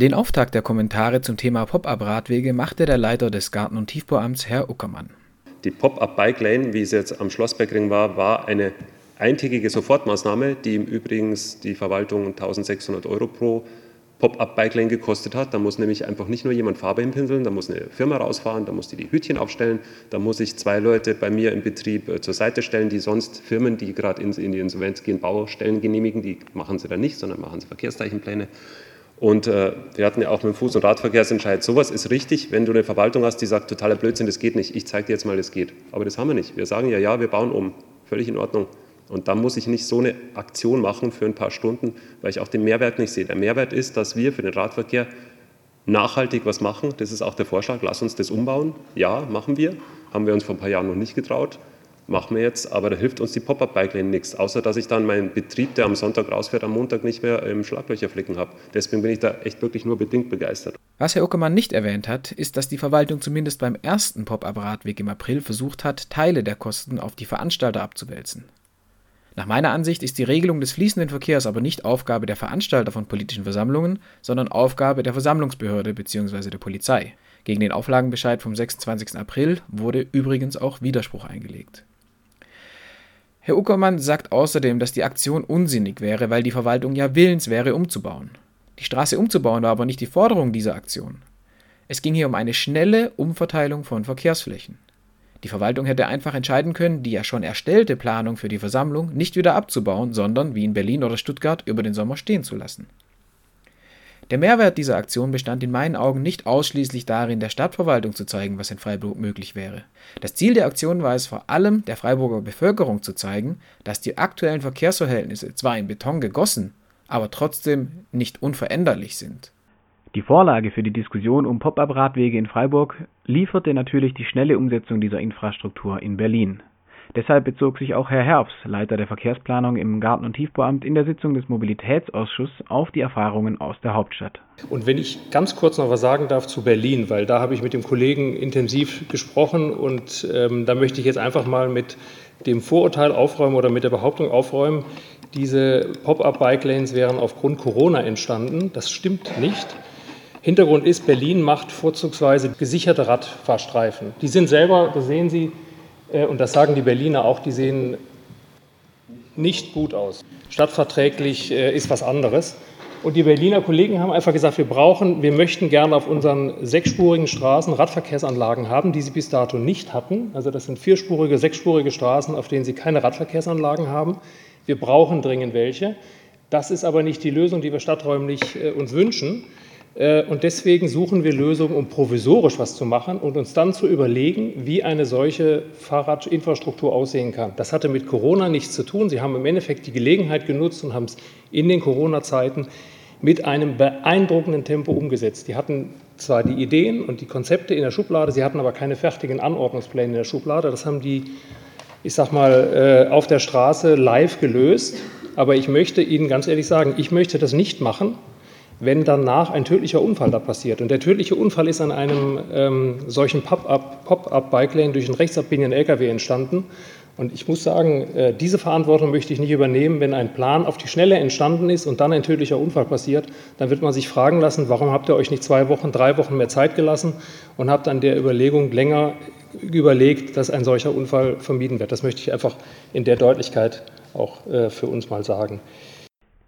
Den Auftakt der Kommentare zum Thema Pop-up-Radwege machte der Leiter des Garten- und Tiefbauamts, Herr Uckermann. Die Pop-up-Bike Lane, wie es jetzt am Schlossbergring war, war eine eintägige Sofortmaßnahme, die im Übrigen die Verwaltung 1600 Euro pro Pop-up-Bike Lane gekostet hat. Da muss nämlich einfach nicht nur jemand Farbe hinpinseln, da muss eine Firma rausfahren, da muss die die Hütchen aufstellen, da muss ich zwei Leute bei mir im Betrieb äh, zur Seite stellen, die sonst Firmen, die gerade in, in die Insolvenz gehen, Baustellen genehmigen, die machen sie dann nicht, sondern machen sie Verkehrszeichenpläne. Und äh, wir hatten ja auch mit dem Fuß- und Radverkehrsentscheid, sowas ist richtig, wenn du eine Verwaltung hast, die sagt, totaler Blödsinn, das geht nicht. Ich zeige dir jetzt mal, das geht. Aber das haben wir nicht. Wir sagen ja, ja, wir bauen um. Völlig in Ordnung. Und da muss ich nicht so eine Aktion machen für ein paar Stunden, weil ich auch den Mehrwert nicht sehe. Der Mehrwert ist, dass wir für den Radverkehr nachhaltig was machen. Das ist auch der Vorschlag. Lass uns das umbauen. Ja, machen wir. Haben wir uns vor ein paar Jahren noch nicht getraut. Machen wir jetzt. Aber da hilft uns die Pop-Up-Bike-Lane nichts. Außer, dass ich dann meinen Betrieb, der am Sonntag rausfährt, am Montag nicht mehr im Schlaglöcher flicken habe. Deswegen bin ich da echt wirklich nur bedingt begeistert. Was Herr Uckermann nicht erwähnt hat, ist, dass die Verwaltung zumindest beim ersten Pop-Up-Radweg im April versucht hat, Teile der Kosten auf die Veranstalter abzuwälzen. Nach meiner Ansicht ist die Regelung des fließenden Verkehrs aber nicht Aufgabe der Veranstalter von politischen Versammlungen, sondern Aufgabe der Versammlungsbehörde bzw. der Polizei. Gegen den Auflagenbescheid vom 26. April wurde übrigens auch Widerspruch eingelegt. Herr Uckermann sagt außerdem, dass die Aktion unsinnig wäre, weil die Verwaltung ja willens wäre, umzubauen. Die Straße umzubauen war aber nicht die Forderung dieser Aktion. Es ging hier um eine schnelle Umverteilung von Verkehrsflächen. Die Verwaltung hätte einfach entscheiden können, die ja schon erstellte Planung für die Versammlung nicht wieder abzubauen, sondern, wie in Berlin oder Stuttgart, über den Sommer stehen zu lassen. Der Mehrwert dieser Aktion bestand in meinen Augen nicht ausschließlich darin, der Stadtverwaltung zu zeigen, was in Freiburg möglich wäre. Das Ziel der Aktion war es vor allem, der Freiburger Bevölkerung zu zeigen, dass die aktuellen Verkehrsverhältnisse zwar in Beton gegossen, aber trotzdem nicht unveränderlich sind. Die Vorlage für die Diskussion um Pop-up-Radwege in Freiburg lieferte natürlich die schnelle Umsetzung dieser Infrastruktur in Berlin. Deshalb bezog sich auch Herr Herbst, Leiter der Verkehrsplanung im Garten- und Tiefbauamt, in der Sitzung des Mobilitätsausschusses auf die Erfahrungen aus der Hauptstadt. Und wenn ich ganz kurz noch was sagen darf zu Berlin, weil da habe ich mit dem Kollegen intensiv gesprochen und ähm, da möchte ich jetzt einfach mal mit dem Vorurteil aufräumen oder mit der Behauptung aufräumen, diese Pop-up-Bike-Lanes wären aufgrund Corona entstanden. Das stimmt nicht. Hintergrund ist, Berlin macht vorzugsweise gesicherte Radfahrstreifen. Die sind selber, das sehen Sie, und das sagen die Berliner auch, die sehen nicht gut aus. Stadtverträglich äh, ist was anderes. Und die Berliner Kollegen haben einfach gesagt, wir brauchen, wir möchten gerne auf unseren sechsspurigen Straßen Radverkehrsanlagen haben, die sie bis dato nicht hatten. Also das sind vierspurige, sechsspurige Straßen, auf denen sie keine Radverkehrsanlagen haben. Wir brauchen dringend welche. Das ist aber nicht die Lösung, die wir stadträumlich äh, uns wünschen. Äh, und deswegen suchen wir Lösungen, um provisorisch was zu machen und uns dann zu überlegen, wie eine solche Fahrradinfrastruktur aussehen kann. Das hatte mit Corona nichts zu tun. Sie haben im Endeffekt die Gelegenheit genutzt und haben es in den Corona-Zeiten mit einem beeindruckenden Tempo umgesetzt. Die hatten zwar die Ideen und die Konzepte in der Schublade, sie hatten aber keine fertigen Anordnungspläne in der Schublade. Das haben die, ich sag mal, äh, auf der Straße live gelöst. Aber ich möchte Ihnen ganz ehrlich sagen, ich möchte das nicht machen, wenn danach ein tödlicher Unfall da passiert. Und der tödliche Unfall ist an einem ähm, solchen Pop-up-Bike-Lane durch einen rechtsabbiegenden LKW entstanden. Und ich muss sagen, äh, diese Verantwortung möchte ich nicht übernehmen. Wenn ein Plan auf die Schnelle entstanden ist und dann ein tödlicher Unfall passiert, dann wird man sich fragen lassen, warum habt ihr euch nicht zwei Wochen, drei Wochen mehr Zeit gelassen und habt an der Überlegung länger überlegt, dass ein solcher Unfall vermieden wird. Das möchte ich einfach in der Deutlichkeit auch äh, für uns mal sagen.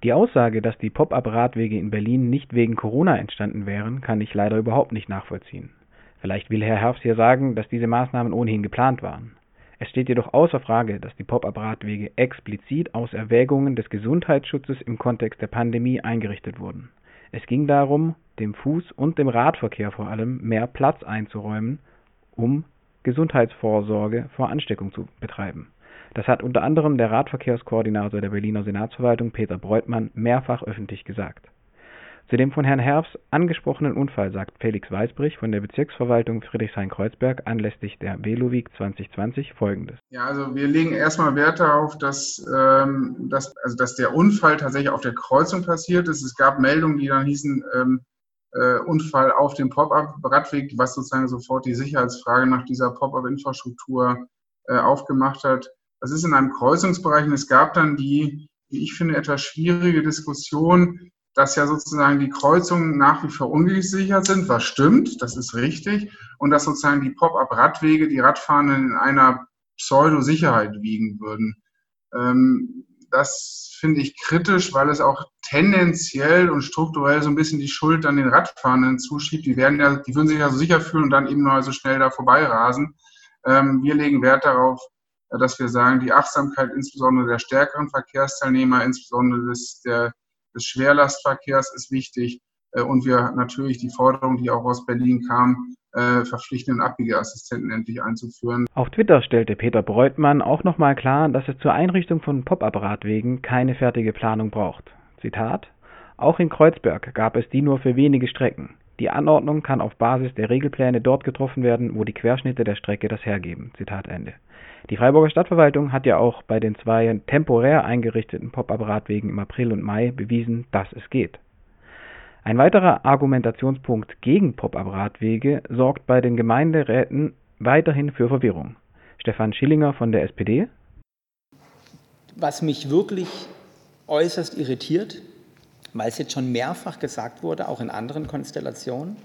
Die Aussage, dass die Pop-up-Radwege in Berlin nicht wegen Corona entstanden wären, kann ich leider überhaupt nicht nachvollziehen. Vielleicht will Herr Herbst hier sagen, dass diese Maßnahmen ohnehin geplant waren. Es steht jedoch außer Frage, dass die Pop-up-Radwege explizit aus Erwägungen des Gesundheitsschutzes im Kontext der Pandemie eingerichtet wurden. Es ging darum, dem Fuß- und dem Radverkehr vor allem mehr Platz einzuräumen, um Gesundheitsvorsorge vor Ansteckung zu betreiben das hat unter anderem der Radverkehrskoordinator der Berliner Senatsverwaltung Peter Breutmann mehrfach öffentlich gesagt. Zu dem von Herrn Herbst angesprochenen Unfall sagt Felix Weisbrich von der Bezirksverwaltung Friedrichshain-Kreuzberg anlässlich der Velowig 2020 Folgendes. Ja, also wir legen erstmal Wert darauf, dass, ähm, dass, also dass der Unfall tatsächlich auf der Kreuzung passiert ist. Es gab Meldungen, die dann hießen, ähm, äh, Unfall auf dem Pop-up-Radweg, was sozusagen sofort die Sicherheitsfrage nach dieser Pop-up-Infrastruktur äh, aufgemacht hat. Das ist in einem Kreuzungsbereich und es gab dann die, wie ich finde, etwas schwierige Diskussion, dass ja sozusagen die Kreuzungen nach wie vor ungesichert sind, was stimmt, das ist richtig, und dass sozusagen die Pop-up-Radwege die Radfahrenden in einer Pseudo-Sicherheit wiegen würden. Ähm, das finde ich kritisch, weil es auch tendenziell und strukturell so ein bisschen die Schuld an den Radfahrenden zuschiebt. Die werden ja, die würden sich ja so sicher fühlen und dann eben mal so schnell da vorbeirasen. Ähm, wir legen Wert darauf, dass wir sagen, die Achtsamkeit insbesondere der stärkeren Verkehrsteilnehmer, insbesondere des, der, des Schwerlastverkehrs ist wichtig. Äh, und wir natürlich die Forderung, die auch aus Berlin kam, äh, verpflichtenden Abbiegeassistenten endlich einzuführen. Auf Twitter stellte Peter Breutmann auch nochmal klar, dass es zur Einrichtung von Pop-up-Radwegen keine fertige Planung braucht. Zitat Auch in Kreuzberg gab es die nur für wenige Strecken. Die Anordnung kann auf Basis der Regelpläne dort getroffen werden, wo die Querschnitte der Strecke das hergeben. Zitat Ende. Die Freiburger Stadtverwaltung hat ja auch bei den zwei temporär eingerichteten Pop-up-Radwegen im April und Mai bewiesen, dass es geht. Ein weiterer Argumentationspunkt gegen Pop-up-Radwege sorgt bei den Gemeinderäten weiterhin für Verwirrung. Stefan Schillinger von der SPD. Was mich wirklich äußerst irritiert, weil es jetzt schon mehrfach gesagt wurde, auch in anderen Konstellationen,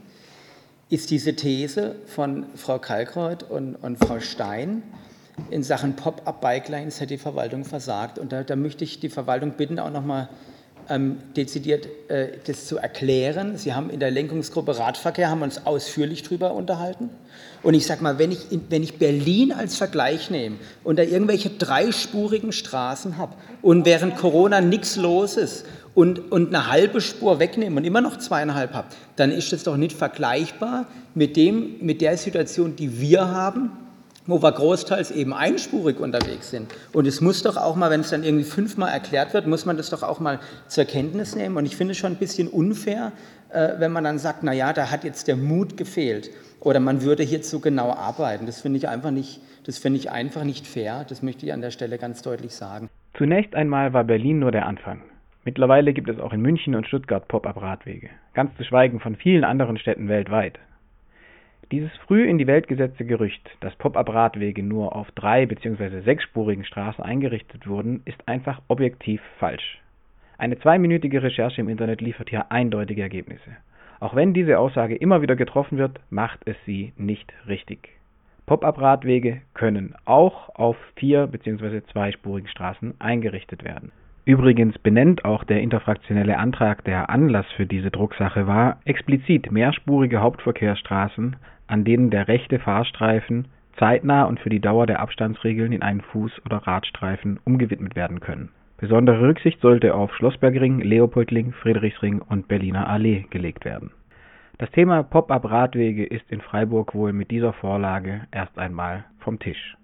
ist diese These von Frau Kalkreuth und, und Frau Stein, in Sachen Pop-up-Bikelines hat die Verwaltung versagt. Und da, da möchte ich die Verwaltung bitten, auch nochmal ähm, dezidiert äh, das zu erklären. Sie haben in der Lenkungsgruppe Radverkehr haben uns ausführlich darüber unterhalten. Und ich sage mal, wenn ich, in, wenn ich Berlin als Vergleich nehme und da irgendwelche dreispurigen Straßen habe und während Corona nichts los ist und, und eine halbe Spur wegnehme und immer noch zweieinhalb habe, dann ist das doch nicht vergleichbar mit, dem, mit der Situation, die wir haben wo wir großteils eben einspurig unterwegs sind. Und es muss doch auch mal, wenn es dann irgendwie fünfmal erklärt wird, muss man das doch auch mal zur Kenntnis nehmen. Und ich finde es schon ein bisschen unfair, äh, wenn man dann sagt, na ja, da hat jetzt der Mut gefehlt oder man würde hier zu genau arbeiten. Das finde ich einfach nicht, das finde ich einfach nicht fair. Das möchte ich an der Stelle ganz deutlich sagen. Zunächst einmal war Berlin nur der Anfang. Mittlerweile gibt es auch in München und Stuttgart Pop-up-Radwege, ganz zu schweigen von vielen anderen Städten weltweit. Dieses früh in die Welt gesetzte Gerücht, dass Pop-up-Radwege nur auf drei bzw. sechsspurigen Straßen eingerichtet wurden, ist einfach objektiv falsch. Eine zweiminütige Recherche im Internet liefert hier eindeutige Ergebnisse. Auch wenn diese Aussage immer wieder getroffen wird, macht es sie nicht richtig. Pop-up-Radwege können auch auf vier bzw. zweispurigen Straßen eingerichtet werden. Übrigens benennt auch der interfraktionelle Antrag, der Anlass für diese Drucksache war, explizit mehrspurige Hauptverkehrsstraßen an denen der rechte Fahrstreifen zeitnah und für die Dauer der Abstandsregeln in einen Fuß oder Radstreifen umgewidmet werden können. Besondere Rücksicht sollte auf Schlossbergring, Leopoldring, Friedrichsring und Berliner Allee gelegt werden. Das Thema Pop-up-Radwege ist in Freiburg wohl mit dieser Vorlage erst einmal vom Tisch